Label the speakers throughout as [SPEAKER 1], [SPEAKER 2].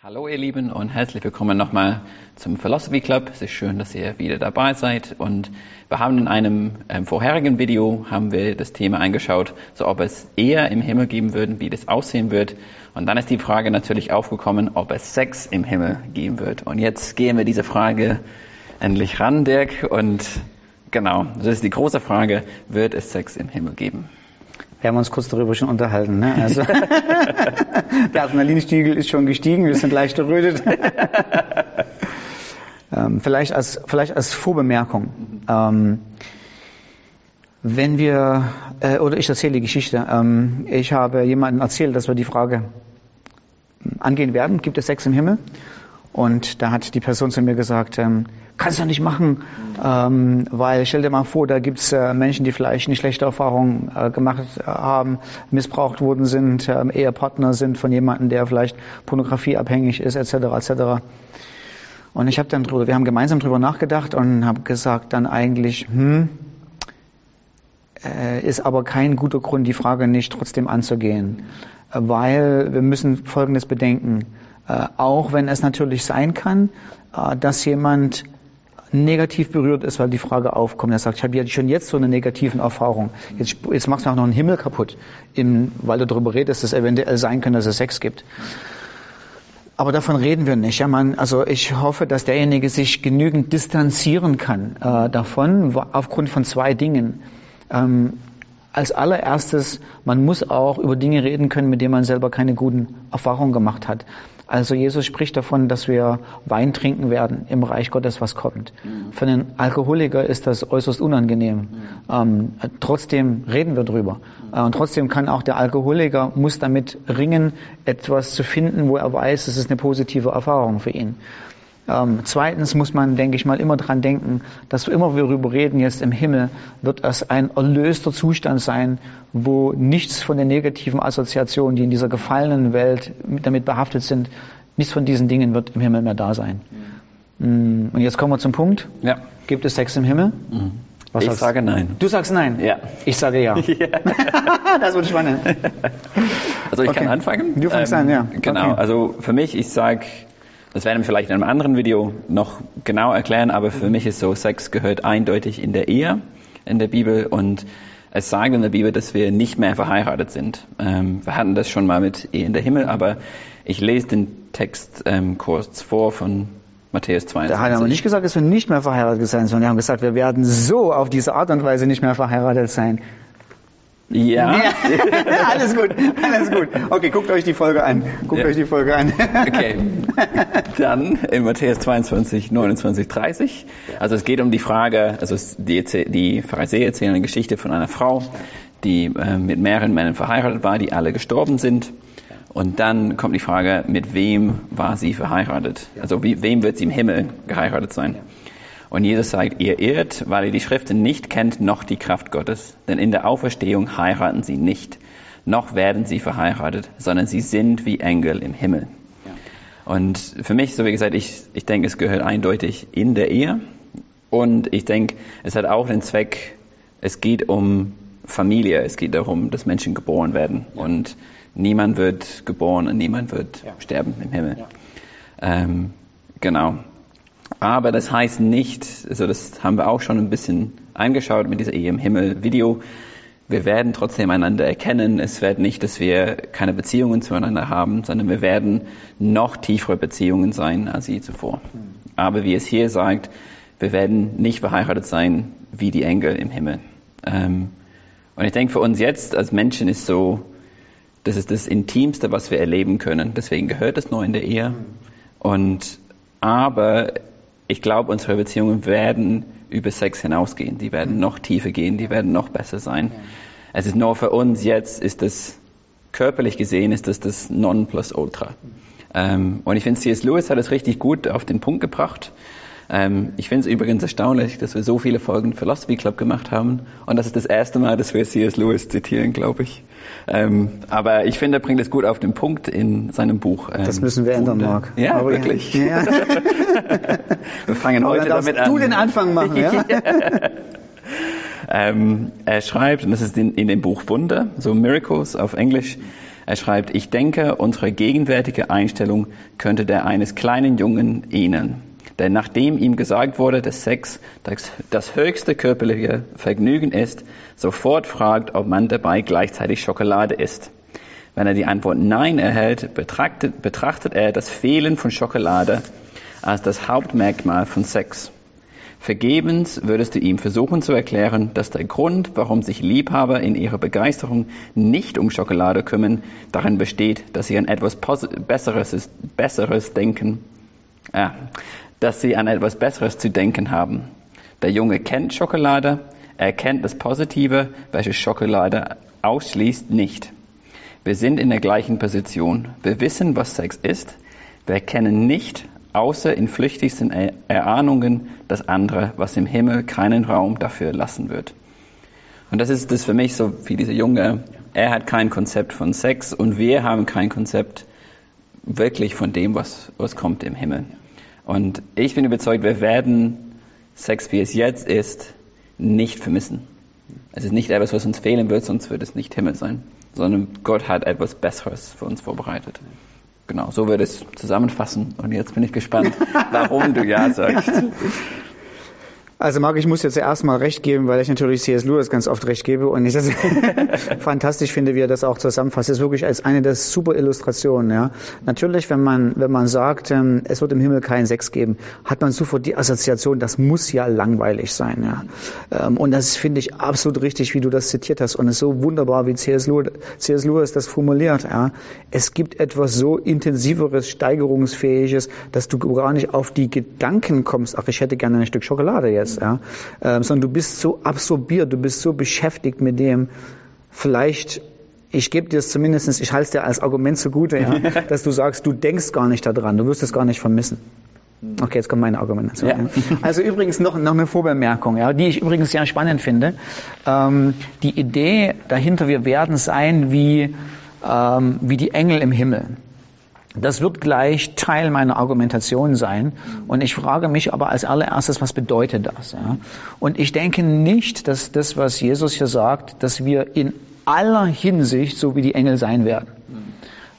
[SPEAKER 1] Hallo ihr Lieben und herzlich willkommen nochmal zum Philosophy Club. Es ist schön, dass ihr wieder dabei seid und wir haben in einem ähm, vorherigen Video haben wir das Thema angeschaut, so ob es eher im Himmel geben würde, wie das aussehen wird. Und dann ist die Frage natürlich aufgekommen, ob es Sex im Himmel geben wird. Und jetzt gehen wir diese Frage endlich ran, Dirk. Und genau, das ist die große Frage, wird es Sex im Himmel geben?
[SPEAKER 2] Wir haben uns kurz darüber schon unterhalten. Ne? Also der Adrenalinspiegel ist schon gestiegen, wir sind leicht errötet. ähm, vielleicht, als, vielleicht als Vorbemerkung. Ähm, wenn wir, äh, oder ich erzähle die Geschichte. Ähm, ich habe jemandem erzählt, dass wir die Frage angehen werden, gibt es Sex im Himmel? Und da hat die Person zu mir gesagt, ähm, kannst du nicht machen, ähm, weil stell dir mal vor, da gibt's äh, Menschen, die vielleicht eine schlechte Erfahrung äh, gemacht haben, missbraucht worden sind, äh, Ehepartner sind von jemandem, der vielleicht pornografieabhängig ist, etc. etc. Und ich habe dann drüber, wir haben gemeinsam drüber nachgedacht und habe gesagt dann eigentlich, hm, äh, ist aber kein guter Grund, die Frage nicht trotzdem anzugehen, weil wir müssen Folgendes bedenken. Äh, auch wenn es natürlich sein kann, äh, dass jemand negativ berührt ist, weil die Frage aufkommt. Er sagt, ich habe ja schon jetzt so eine negativen Erfahrung. Jetzt, jetzt machst du auch noch einen Himmel kaputt, im, weil du darüber redest, dass es eventuell sein kann, dass es Sex gibt. Aber davon reden wir nicht. Ja, man, also ich hoffe, dass derjenige sich genügend distanzieren kann äh, davon, aufgrund von zwei Dingen. Ähm, als allererstes, man muss auch über Dinge reden können, mit denen man selber keine guten Erfahrungen gemacht hat. Also Jesus spricht davon, dass wir Wein trinken werden im Reich Gottes, was kommt. Mhm. Für einen Alkoholiker ist das äußerst unangenehm. Mhm. Ähm, trotzdem reden wir drüber. Mhm. Äh, und trotzdem kann auch der Alkoholiker, muss damit ringen, etwas zu finden, wo er weiß, es ist eine positive Erfahrung für ihn. Ähm, zweitens muss man, denke ich mal, immer dran denken, dass wir immer wir darüber reden, jetzt im Himmel wird es ein erlöster Zustand sein, wo nichts von den negativen Assoziationen, die in dieser gefallenen Welt damit behaftet sind, nichts von diesen Dingen wird im Himmel mehr da sein. Mhm. Und jetzt kommen wir zum Punkt.
[SPEAKER 1] Ja.
[SPEAKER 2] Gibt es Sex im Himmel?
[SPEAKER 1] Mhm. Was ich sage nein.
[SPEAKER 2] Du sagst nein?
[SPEAKER 1] Ja.
[SPEAKER 2] Ich sage ja. ja. das wird spannend.
[SPEAKER 1] Also ich okay. kann anfangen.
[SPEAKER 2] Du fängst ähm, an, ja.
[SPEAKER 1] Genau. Okay. Also für mich, ich sage das werden wir vielleicht in einem anderen Video noch genau erklären, aber für mich ist so, Sex gehört eindeutig in der Ehe in der Bibel und es sagt in der Bibel, dass wir nicht mehr verheiratet sind. Ähm, wir hatten das schon mal mit Ehe in der Himmel, aber ich lese den Text ähm, kurz vor von Matthäus 22.
[SPEAKER 2] Da haben wir nicht gesagt, dass wir nicht mehr verheiratet sein, sondern wir haben gesagt, wir werden so auf diese Art und Weise nicht mehr verheiratet sein.
[SPEAKER 1] Ja. ja.
[SPEAKER 2] alles gut, alles gut. Okay, guckt euch die Folge an. Guckt ja. euch die Folge an.
[SPEAKER 1] okay. Dann in Matthäus 22, 29, 30. Also es geht um die Frage, also die, die Pharisäer erzählen eine Geschichte von einer Frau, die äh, mit mehreren Männern verheiratet war, die alle gestorben sind. Und dann kommt die Frage, mit wem war sie verheiratet? Also wie, wem wird sie im Himmel geheiratet sein? Und Jesus sagt, ihr irrt, weil ihr die Schriften nicht kennt, noch die Kraft Gottes. Denn in der Auferstehung heiraten sie nicht, noch werden sie verheiratet, sondern sie sind wie Engel im Himmel. Und für mich, so wie gesagt, ich, ich denke, es gehört eindeutig in der Ehe. Und ich denke, es hat auch den Zweck, es geht um Familie, es geht darum, dass Menschen geboren werden. Ja. Und niemand wird geboren und niemand wird ja. sterben im Himmel. Ja. Ähm, genau. Aber das heißt nicht, also das haben wir auch schon ein bisschen eingeschaut mit dieser Ehe im Himmel Video. Wir werden trotzdem einander erkennen. Es wird nicht, dass wir keine Beziehungen zueinander haben, sondern wir werden noch tiefere Beziehungen sein als je zuvor. Aber wie es hier sagt, wir werden nicht verheiratet sein wie die Engel im Himmel. Ähm, und ich denke für uns jetzt als Menschen ist so, das ist das Intimste, was wir erleben können. Deswegen gehört es nur in der Ehe. Und aber ich glaube, unsere Beziehungen werden über Sex hinausgehen. Die werden noch tiefer gehen, die werden noch besser sein. Es ist nur für uns jetzt, ist das körperlich gesehen, ist das das Nonplusultra. Ähm, und ich finde, C.S. Lewis hat es richtig gut auf den Punkt gebracht. Ähm, ich finde es übrigens erstaunlich, dass wir so viele Folgen Philosophy Club gemacht haben. Und das ist das erste Mal, dass wir C.S. Lewis zitieren, glaube ich. Ähm, aber ich finde, er bringt es gut auf den Punkt in seinem Buch.
[SPEAKER 2] Ähm, das müssen wir ändern, Marc.
[SPEAKER 1] Ja, aber wirklich. Ja. wir fangen
[SPEAKER 2] aber
[SPEAKER 1] heute damit
[SPEAKER 2] an. du den Anfang machen, ja?
[SPEAKER 1] ähm, er schreibt, und das ist in, in dem Buch Wunder, so Miracles auf Englisch, Er schreibt, ich denke, unsere gegenwärtige Einstellung könnte der eines kleinen Jungen ähneln. Denn nachdem ihm gesagt wurde, dass Sex das, das höchste körperliche Vergnügen ist, sofort fragt, ob man dabei gleichzeitig Schokolade isst. Wenn er die Antwort Nein erhält, betrachtet, betrachtet er das Fehlen von Schokolade als das Hauptmerkmal von Sex. Vergebens würdest du ihm versuchen zu erklären, dass der Grund, warum sich Liebhaber in ihrer Begeisterung nicht um Schokolade kümmern, darin besteht, dass sie an etwas Besseres, Besseres denken, äh, dass sie an etwas Besseres zu denken haben. Der Junge kennt Schokolade, er kennt das Positive, welches Schokolade ausschließt, nicht. Wir sind in der gleichen Position. Wir wissen, was Sex ist. Wir kennen nicht, außer in flüchtigsten Erahnungen, das andere, was im Himmel keinen Raum dafür lassen wird. Und das ist das für mich so wie dieser Junge. Er hat kein Konzept von Sex und wir haben kein Konzept wirklich von dem, was, was kommt im Himmel. Und ich bin überzeugt, wir werden Sex, wie es jetzt ist, nicht vermissen. Es ist nicht etwas, was uns fehlen wird, sonst wird es nicht Himmel sein, sondern Gott hat etwas Besseres für uns vorbereitet. Genau, so würde es zusammenfassen. Und jetzt bin ich gespannt, warum du Ja sagst.
[SPEAKER 2] Also Marc, ich muss jetzt erstmal recht geben, weil ich natürlich C.S. Lewis ganz oft recht gebe und ich das fantastisch finde, wie er das auch zusammenfasst. Das ist wirklich als eine der super Illustrationen. Ja. Natürlich, wenn man, wenn man sagt, ähm, es wird im Himmel keinen Sex geben, hat man sofort die Assoziation, das muss ja langweilig sein. Ja. Ähm, und das finde ich absolut richtig, wie du das zitiert hast und es ist so wunderbar, wie C.S. Lewis, C.S. Lewis das formuliert. Ja. Es gibt etwas so intensiveres, steigerungsfähiges, dass du gar nicht auf die Gedanken kommst, ach, ich hätte gerne ein Stück Schokolade jetzt ist, ja, ähm, sondern du bist so absorbiert, du bist so beschäftigt mit dem, vielleicht ich gebe dir es zumindest, ich halte es dir als Argument zugute, ja, dass du sagst, du denkst gar nicht daran, du wirst es gar nicht vermissen. Okay, jetzt kommt meine Argumentation. Ja. Also übrigens noch, noch eine Vorbemerkung, ja, die ich übrigens sehr spannend finde. Ähm, die Idee dahinter, wir werden sein wie, ähm, wie die Engel im Himmel. Das wird gleich Teil meiner Argumentation sein. Und ich frage mich aber als allererstes, was bedeutet das? Ja? Und ich denke nicht, dass das, was Jesus hier sagt, dass wir in aller Hinsicht so wie die Engel sein werden.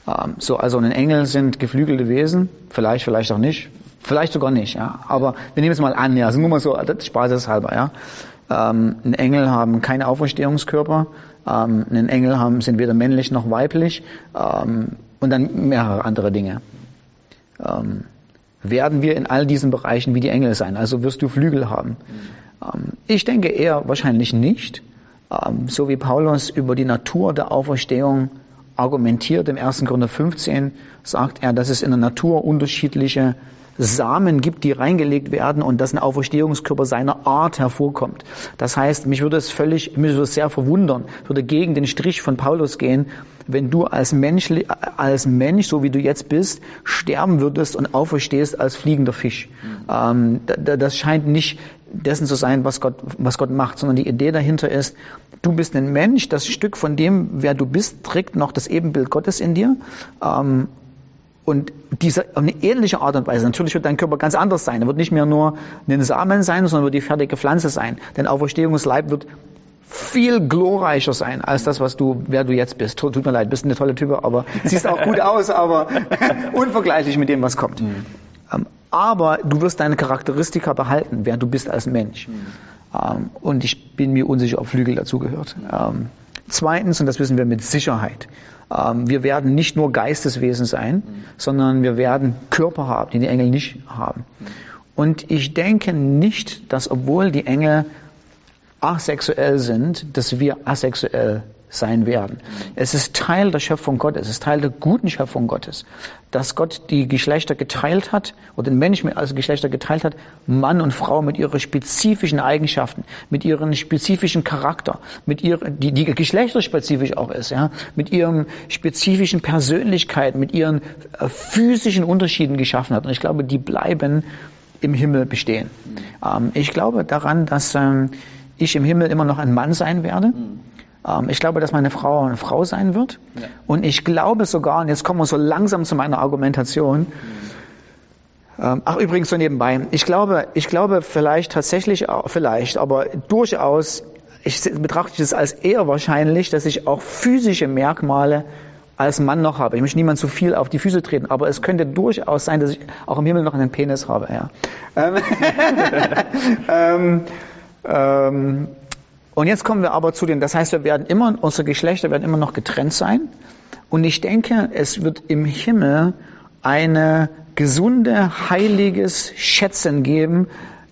[SPEAKER 2] Ähm, so, also ein Engel sind geflügelte Wesen, vielleicht, vielleicht auch nicht, vielleicht sogar nicht. Ja? Aber wir nehmen es mal an, ja, also nur mal so, das spaßeshalber. Ja? Ähm, ein Engel haben keine Auferstehungskörper. Ähm, ein Engel haben, sind weder männlich noch weiblich. Ähm, und dann mehrere andere Dinge. Ähm, werden wir in all diesen Bereichen wie die Engel sein? Also wirst du Flügel haben? Ähm, ich denke eher wahrscheinlich nicht. Ähm, so wie Paulus über die Natur der Auferstehung argumentiert im 1. Korinther 15, sagt er, dass es in der Natur unterschiedliche Samen gibt, die reingelegt werden und dass ein Auferstehungskörper seiner Art hervorkommt. Das heißt, mich würde es völlig, mich würde es sehr verwundern, würde gegen den Strich von Paulus gehen, wenn du als Mensch, als Mensch, so wie du jetzt bist, sterben würdest und auferstehst als fliegender Fisch. Mhm. Das scheint nicht dessen zu sein, was Gott, was Gott macht, sondern die Idee dahinter ist, du bist ein Mensch, das Stück von dem, wer du bist, trägt noch das Ebenbild Gottes in dir. Ähm, und diese, auf eine ähnliche Art und Weise. Natürlich wird dein Körper ganz anders sein. Er wird nicht mehr nur ein Samen sein, sondern wird die fertige Pflanze sein. Dein Auferstehungsleib wird viel glorreicher sein als das, was du, wer du jetzt bist. Tut mir leid, bist eine tolle Type, aber siehst auch gut aus, aber unvergleichlich mit dem, was kommt. Mhm. Ähm, aber du wirst deine Charakteristika behalten, wer du bist als Mensch. Mhm. Ähm, und ich bin mir unsicher, ob Flügel dazugehört. Ähm, zweitens, und das wissen wir mit Sicherheit, wir werden nicht nur Geisteswesen sein, mhm. sondern wir werden Körper haben, die die Engel nicht haben. Mhm. Und ich denke nicht, dass obwohl die Engel asexuell sind, dass wir asexuell sein werden. Es ist Teil der Schöpfung Gottes, es ist Teil der guten Schöpfung Gottes, dass Gott die Geschlechter geteilt hat oder den Menschen als Geschlechter geteilt hat, Mann und Frau mit ihren spezifischen Eigenschaften, mit ihrem spezifischen Charakter, mit ihrer, die, die geschlechterspezifisch auch ist, ja, mit ihren spezifischen Persönlichkeiten, mit ihren äh, physischen Unterschieden geschaffen hat. Und ich glaube, die bleiben im Himmel bestehen. Ähm, ich glaube daran, dass ähm, ich im Himmel immer noch ein Mann sein werde. Ähm, ich glaube, dass meine Frau eine Frau sein wird. Ja. Und ich glaube sogar, und jetzt kommen wir so langsam zu meiner Argumentation, mhm. ach übrigens so nebenbei, ich glaube, ich glaube vielleicht tatsächlich, vielleicht, aber durchaus, ich betrachte es als eher wahrscheinlich, dass ich auch physische Merkmale als Mann noch habe. Ich möchte niemand zu viel auf die Füße treten, aber es könnte durchaus sein, dass ich auch im Himmel noch einen Penis habe. Ja. Ähm, ähm, ähm, und jetzt kommen wir aber zu den, das heißt, wir werden immer, unsere Geschlechter werden immer noch getrennt sein. Und ich denke, es wird im Himmel eine gesunde, heiliges Schätzen geben,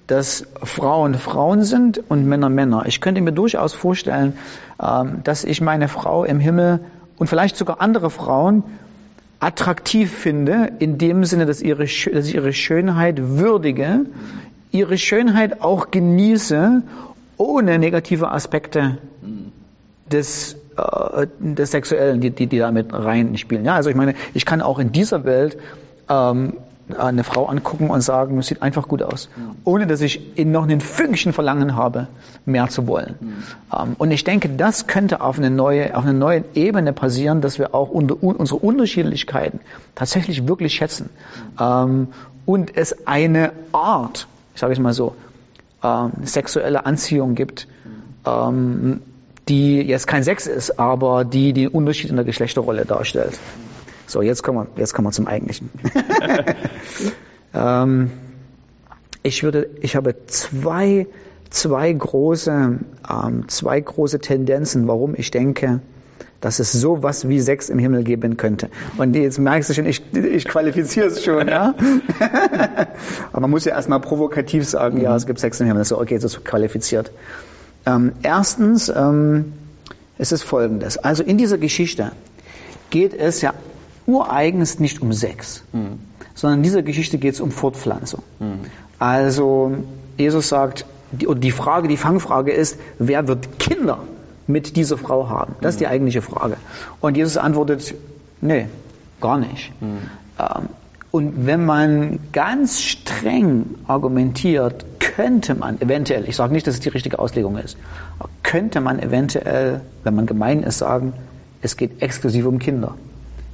[SPEAKER 2] dass Frauen Frauen sind und Männer Männer. Ich könnte mir durchaus vorstellen, ähm, dass ich meine Frau im Himmel und vielleicht sogar andere Frauen attraktiv finde, in dem Sinne, dass, ihre, dass ich ihre Schönheit würdige, ihre Schönheit auch genieße, ohne negative Aspekte des, äh, des Sexuellen, die, die, die damit reinspielen. Ja, also ich meine, ich kann auch in dieser Welt ähm, eine Frau angucken und sagen, es sieht einfach gut aus, ohne dass ich in noch einen Fünkchen Verlangen habe, mehr zu wollen. Mhm. und ich denke, das könnte auf eine neue, auf einer neuen Ebene passieren, dass wir auch unter, unsere Unterschiedlichkeiten tatsächlich wirklich schätzen mhm. und es eine Art, ich sage es mal so, ähm, sexuelle Anziehung gibt, ähm, die jetzt kein Sex ist, aber die den Unterschied in der Geschlechterrolle darstellt. So, jetzt kommen wir, jetzt kommen wir zum Eigentlichen. ähm, ich würde, ich habe zwei, zwei große, ähm, zwei große Tendenzen, warum ich denke, dass es sowas wie Sex im Himmel geben könnte. Und jetzt merkst du schon, ich, ich qualifiziere es schon, ja. Aber man muss ja erstmal provokativ sagen, ja, es gibt Sex im Himmel. So, okay, das ist qualifiziert. Ähm, erstens, ähm, es ist folgendes. Also in dieser Geschichte geht es ja ureigens nicht um Sex, mhm. sondern in dieser Geschichte geht es um Fortpflanzung. Mhm. Also Jesus sagt, die, und die Frage, die Fangfrage ist, wer wird Kinder mit dieser Frau haben? Das ist die mhm. eigentliche Frage. Und Jesus antwortet, nee, gar nicht. Mhm. Ähm, und wenn man ganz streng argumentiert, könnte man eventuell, ich sage nicht, dass es die richtige Auslegung ist, könnte man eventuell, wenn man gemein ist, sagen, es geht exklusiv um Kinder.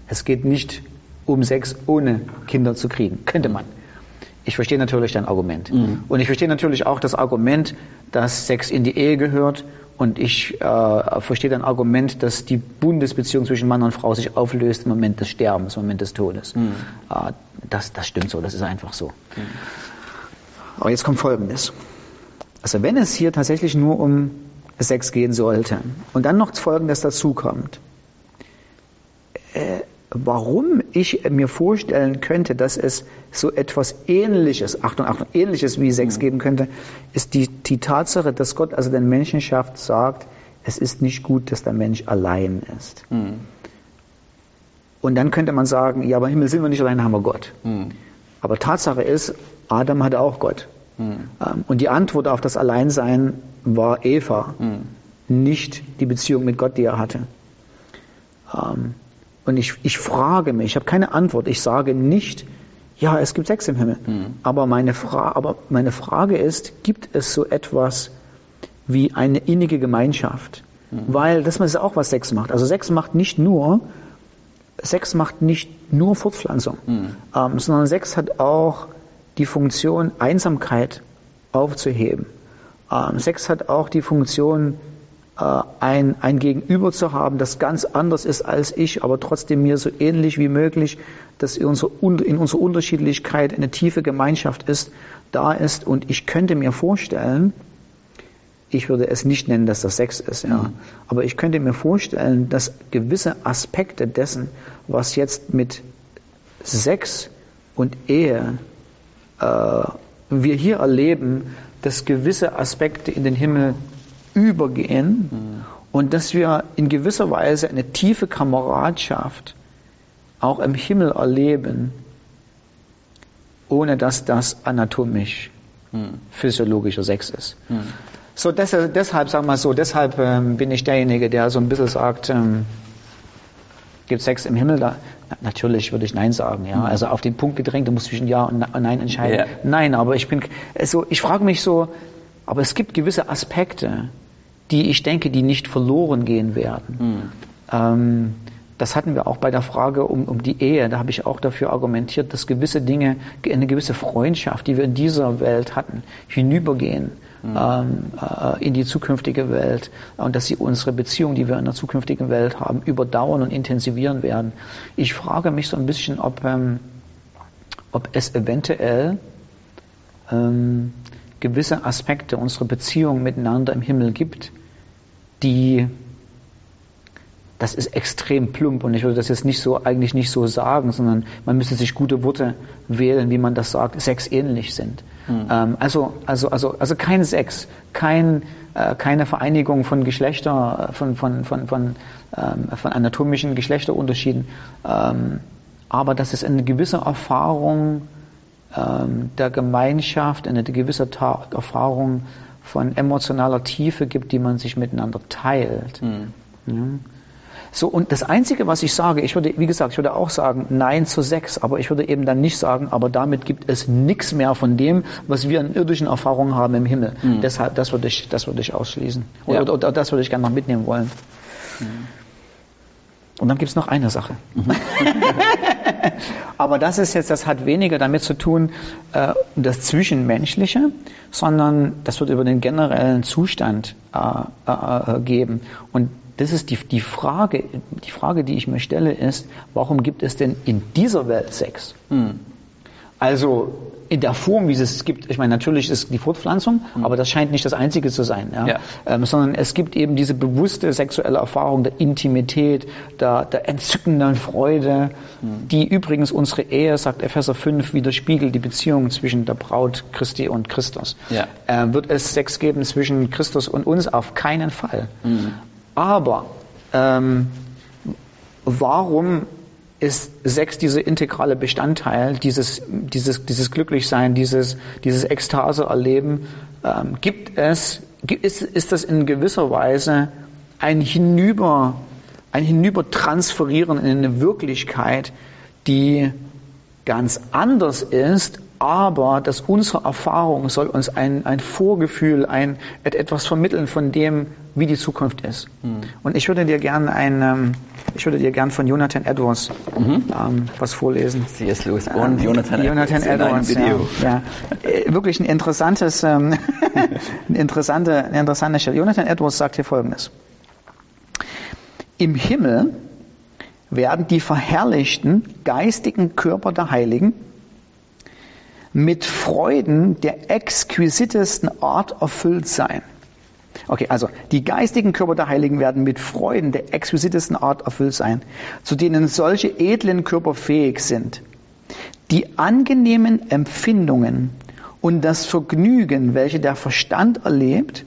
[SPEAKER 2] Es geht nicht um Sex ohne Kinder zu kriegen. Könnte man. Ich verstehe natürlich dein Argument. Mhm. Und ich verstehe natürlich auch das Argument, dass Sex in die Ehe gehört. Und ich äh, verstehe dein Argument, dass die Bundesbeziehung zwischen Mann und Frau sich auflöst im Moment des Sterbens, im Moment des Todes. Mhm. Äh, das, das stimmt so, das ist einfach so. Mhm. Aber jetzt kommt Folgendes. Also wenn es hier tatsächlich nur um Sex gehen sollte und dann noch Folgendes dazukommt, warum ich mir vorstellen könnte, dass es so etwas Ähnliches, Achtung, Achtung, Ähnliches wie Sex geben könnte, ist die, die Tatsache, dass Gott also den Menschen schafft, sagt, es ist nicht gut, dass der Mensch allein ist. Mhm. Und dann könnte man sagen, ja, aber im Himmel sind wir nicht allein, haben wir Gott. Mhm. Aber Tatsache ist, Adam hatte auch Gott. Mhm. Und die Antwort auf das Alleinsein war Eva, mhm. nicht die Beziehung mit Gott, die er hatte. Ähm, und ich, ich frage mich, ich habe keine Antwort. Ich sage nicht, ja, es gibt Sex im Himmel. Mhm. Aber, meine Fra aber meine Frage ist, gibt es so etwas wie eine innige Gemeinschaft? Mhm. Weil das ist auch, was Sex macht. Also Sex macht nicht nur, Sex macht nicht nur Fortpflanzung, mhm. ähm, sondern Sex hat auch die Funktion, Einsamkeit aufzuheben. Ähm, Sex hat auch die Funktion, ein, ein Gegenüber zu haben, das ganz anders ist als ich, aber trotzdem mir so ähnlich wie möglich, dass in unserer, in unserer Unterschiedlichkeit eine tiefe Gemeinschaft ist, da ist. Und ich könnte mir vorstellen, ich würde es nicht nennen, dass das Sex ist, ja. Mhm. Aber ich könnte mir vorstellen, dass gewisse Aspekte dessen, was jetzt mit Sex und Ehe äh, wir hier erleben, dass gewisse Aspekte in den Himmel übergehen mhm. und dass wir in gewisser Weise eine tiefe Kameradschaft auch im Himmel erleben, ohne dass das anatomisch mhm. physiologischer Sex ist. Mhm. So deshalb, deshalb sagen wir so, deshalb ähm, bin ich derjenige, der so ein bisschen sagt, ähm, gibt Sex im Himmel? Da, na, natürlich würde ich Nein sagen, ja. Also auf den Punkt gedrängt, du musst zwischen Ja und Nein entscheiden. Yeah. Nein, aber ich bin, also ich frage mich so, aber es gibt gewisse Aspekte, die ich denke, die nicht verloren gehen werden. Mhm. Ähm, das hatten wir auch bei der Frage um, um die Ehe. Da habe ich auch dafür argumentiert, dass gewisse Dinge, eine gewisse Freundschaft, die wir in dieser Welt hatten, hinübergehen mhm. ähm, äh, in die zukünftige Welt und dass sie unsere Beziehung, die wir in der zukünftigen Welt haben, überdauern und intensivieren werden. Ich frage mich so ein bisschen, ob, ähm, ob es eventuell ähm, gewisse Aspekte unserer Beziehung miteinander im Himmel gibt, die das ist extrem plump und ich würde das jetzt nicht so, eigentlich nicht so sagen, sondern man müsste sich gute Worte wählen, wie man das sagt, Sex ähnlich sind. Mhm. Ähm, also, also, also, also kein Sex, kein, äh, keine Vereinigung von Geschlechter, von, von, von, von, ähm, von anatomischen Geschlechterunterschieden, ähm, aber dass es eine gewisse Erfahrung der Gemeinschaft, eine gewisse Ta Erfahrung von emotionaler Tiefe gibt, die man sich miteinander teilt. Mhm. Ja. So, und das Einzige, was ich sage, ich würde, wie gesagt, ich würde auch sagen, nein zu Sex, aber ich würde eben dann nicht sagen, aber damit gibt es nichts mehr von dem, was wir in irdischen Erfahrungen haben im Himmel. Mhm. Deshalb, das würde ich, das würde ich ausschließen. Oder, ja. oder, oder das würde ich gerne noch mitnehmen wollen. Mhm. Und dann gibt es noch eine Sache. Aber das ist jetzt, das hat weniger damit zu tun, äh, das Zwischenmenschliche, sondern das wird über den generellen Zustand äh, äh, geben. Und das ist die, die Frage, die Frage, die ich mir stelle, ist, warum gibt es denn in dieser Welt Sex? Hm. Also in der Form, wie es gibt, ich meine, natürlich ist die Fortpflanzung, mhm. aber das scheint nicht das Einzige zu sein, ja? ja. Ähm, sondern es gibt eben diese bewusste sexuelle Erfahrung der Intimität, der, der entzückenden Freude, mhm. die übrigens unsere Ehe, sagt Epheser 5, widerspiegelt die Beziehung zwischen der Braut Christi und Christus. Ja. Äh, wird es Sex geben zwischen Christus und uns? Auf keinen Fall. Mhm. Aber ähm, warum ist Sex dieser integrale Bestandteil, dieses, dieses, dieses Glücklichsein, dieses, dieses Ekstase-Erleben? Ähm, gibt es, ist, ist das in gewisser Weise ein Hinüber, ein Hinübertransferieren in eine Wirklichkeit, die ganz anders ist aber dass unsere Erfahrung soll uns ein, ein Vorgefühl, ein, etwas vermitteln von dem, wie die Zukunft ist. Mhm. Und ich würde dir gern ein, ähm, ich würde dir gern von Jonathan Edwards mhm. ähm, was vorlesen.
[SPEAKER 1] C.S. Lewis und ähm,
[SPEAKER 2] Jonathan, Jonathan Edwards. Video. Ja, ja. Äh, wirklich ein interessantes, ähm, eine interessante, eine interessante Stelle. Jonathan Edwards sagt hier Folgendes. Im Himmel werden die verherrlichten geistigen Körper der Heiligen mit Freuden der exquisitesten Art erfüllt sein. Okay, also die geistigen Körper der Heiligen werden mit Freuden der exquisitesten Art erfüllt sein, zu denen solche edlen Körper fähig sind. Die angenehmen Empfindungen und das Vergnügen, welche der Verstand erlebt,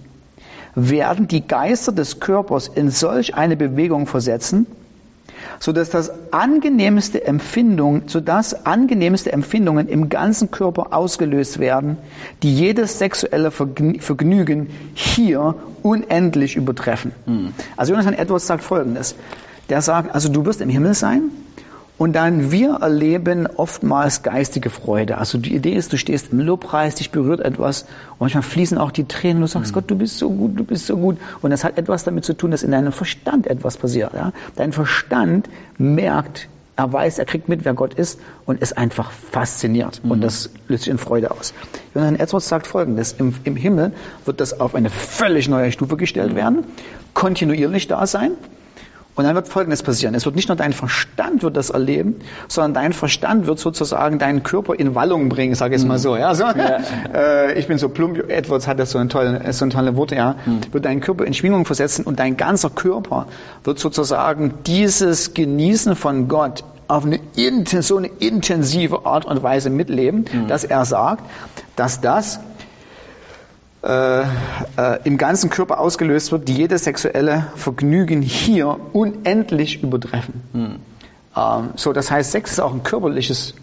[SPEAKER 2] werden die Geister des Körpers in solch eine Bewegung versetzen, so dass das angenehmste Empfindung, so dass angenehmste Empfindungen im ganzen Körper ausgelöst werden, die jedes sexuelle Vergnügen hier unendlich übertreffen. Mhm. Also Jonathan Edwards sagt Folgendes. Der sagt, also du wirst im Himmel sein, und dann wir erleben oftmals geistige Freude. Also die Idee ist, du stehst im Lobpreis, dich berührt etwas und manchmal fließen auch die Tränen. Du sagst, mhm. Gott, du bist so gut, du bist so gut. Und das hat etwas damit zu tun, dass in deinem Verstand etwas passiert. Ja? Dein Verstand merkt, er weiß, er kriegt mit, wer Gott ist und ist einfach fasziniert. Mhm. Und das löst sich in Freude aus. Jonathan Edwards sagt Folgendes. Im, Im Himmel wird das auf eine völlig neue Stufe gestellt mhm. werden, kontinuierlich da sein und dann wird Folgendes passieren. Es wird nicht nur dein Verstand wird das erleben, sondern dein Verstand wird sozusagen deinen Körper in Wallung bringen, sage ich es mal so. Ja, so. Ja. Äh, ich bin so plump, Edwards hat das so ein tolle, so ein tolle Worte, ja. Mhm. Wird deinen Körper in Schwingung versetzen und dein ganzer Körper wird sozusagen dieses Genießen von Gott auf eine, so eine intensive Art und Weise mitleben, mhm. dass er sagt, dass das äh, äh, im ganzen Körper ausgelöst wird, die jedes sexuelle Vergnügen hier unendlich übertreffen. Hm. Ähm, so, das heißt, Sex ist auch ein körperliches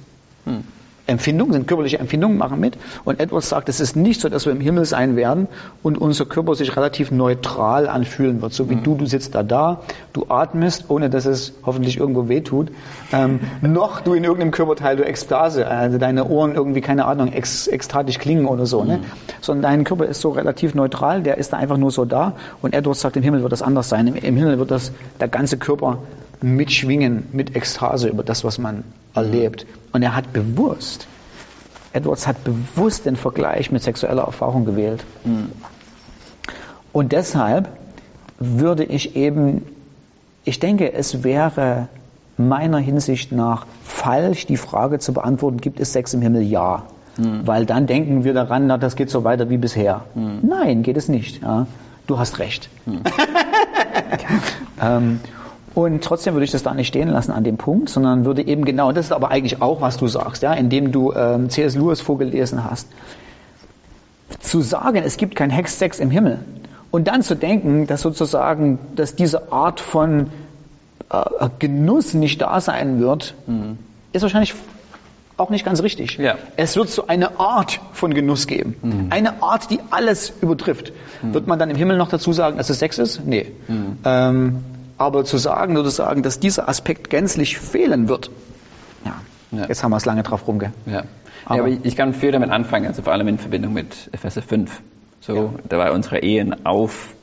[SPEAKER 2] hm. Empfindungen, sind körperliche Empfindungen, machen mit. Und Edwards sagt, es ist nicht so, dass wir im Himmel sein werden und unser Körper sich relativ neutral anfühlen wird. So wie mhm. du, du sitzt da da, du atmest, ohne dass es hoffentlich irgendwo wehtut. Ähm, noch du in irgendeinem Körperteil du Ekstase, also deine Ohren irgendwie, keine Ahnung, ex, ekstatisch klingen oder so. Ne? Mhm. Sondern dein Körper ist so relativ neutral, der ist da einfach nur so da. Und Edwards sagt, im Himmel wird das anders sein. Im, im Himmel wird das der ganze Körper mitschwingen, mit Ekstase über das, was man erlebt. Und er hat bewusst Edwards hat bewusst den Vergleich mit sexueller Erfahrung gewählt. Und deshalb würde ich eben, ich denke, es wäre meiner Hinsicht nach falsch, die Frage zu beantworten, gibt es Sex im Himmel? Ja.
[SPEAKER 1] Hm.
[SPEAKER 2] Weil dann denken wir daran, na, das geht so weiter wie bisher.
[SPEAKER 1] Hm.
[SPEAKER 2] Nein, geht es nicht. Ja. Du hast recht. ähm, und trotzdem würde ich das da nicht stehen lassen an dem Punkt, sondern würde eben genau, das ist aber eigentlich auch, was du sagst, ja, indem du ähm, C.S. Lewis vorgelesen hast. Zu sagen, es gibt kein Hexsex im Himmel und dann zu denken, dass sozusagen, dass diese Art von äh, Genuss nicht da sein wird, ist wahrscheinlich auch nicht ganz richtig.
[SPEAKER 1] Ja.
[SPEAKER 2] Es wird so eine Art von Genuss geben. Eine Art, die alles übertrifft. Wird man dann im Himmel noch dazu sagen, dass es Sex ist? Nee. Ähm, aber zu sagen, sozusagen, dass dieser Aspekt gänzlich fehlen wird, ja,
[SPEAKER 1] Ja.
[SPEAKER 2] jetzt haben wir es lange drauf rumge.
[SPEAKER 1] Ja.
[SPEAKER 2] Aber-
[SPEAKER 1] ja, aber ich, kann viel damit anfangen, also vor allem in Verbindung mit Epheser 5. So,
[SPEAKER 2] Ja.
[SPEAKER 1] dabei unsere Ehen auf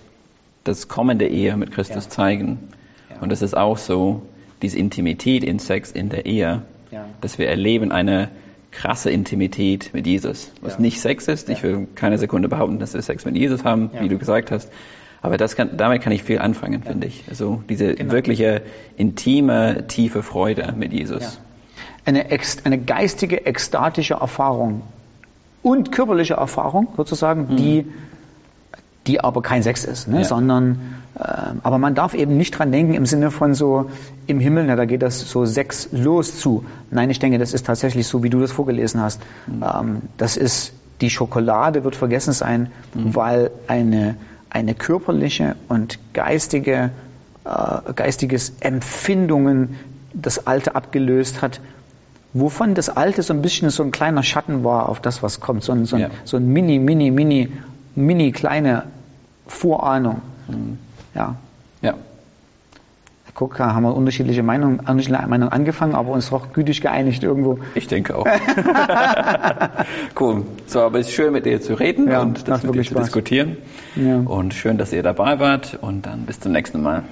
[SPEAKER 1] das kommende Ehe mit Christus
[SPEAKER 2] Ja.
[SPEAKER 1] zeigen. Und das ist auch so, diese Intimität in Sex in der Ehe, dass wir erleben eine krasse Intimität mit Jesus, was nicht Sex ist. Ich will keine Sekunde behaupten, dass wir Sex mit Jesus haben, wie du gesagt hast. Aber das kann, damit kann ich viel anfangen, finde ich. Also diese
[SPEAKER 2] Genau.
[SPEAKER 1] wirkliche intime, tiefe Freude mit Jesus.
[SPEAKER 2] Ja. Eine, eine geistige, ekstatische Erfahrung und körperliche Erfahrung sozusagen, die, die aber kein Sex ist, ne?
[SPEAKER 1] Ja.
[SPEAKER 2] sondern ähm, aber man darf eben nicht dran denken im Sinne von so im Himmel, na, da geht das so sexlos zu. Nein, ich denke, das ist tatsächlich so, wie du das vorgelesen hast. Ähm, das ist die Schokolade wird vergessen sein, weil eine eine körperliche und geistige äh, geistiges Empfindungen das Alte abgelöst hat, wovon das Alte so ein bisschen so ein kleiner Schatten war auf das, was kommt, so ein, so ein,
[SPEAKER 1] Ja.
[SPEAKER 2] so ein mini, mini, mini, mini kleine Vorahnung. Ja.
[SPEAKER 1] Ja.
[SPEAKER 2] Guck, da haben wir unterschiedliche Meinungen, unterschiedliche Meinungen angefangen, aber uns doch gütig geeinigt irgendwo.
[SPEAKER 1] Ich denke auch. cool. So, aber es ist schön mit dir zu reden
[SPEAKER 2] Ja,
[SPEAKER 1] und
[SPEAKER 2] macht
[SPEAKER 1] das mit dir
[SPEAKER 2] wirklich
[SPEAKER 1] zu
[SPEAKER 2] Spaß.
[SPEAKER 1] diskutieren.
[SPEAKER 2] Ja.
[SPEAKER 1] Und schön, dass ihr dabei wart und dann bis zum nächsten Mal.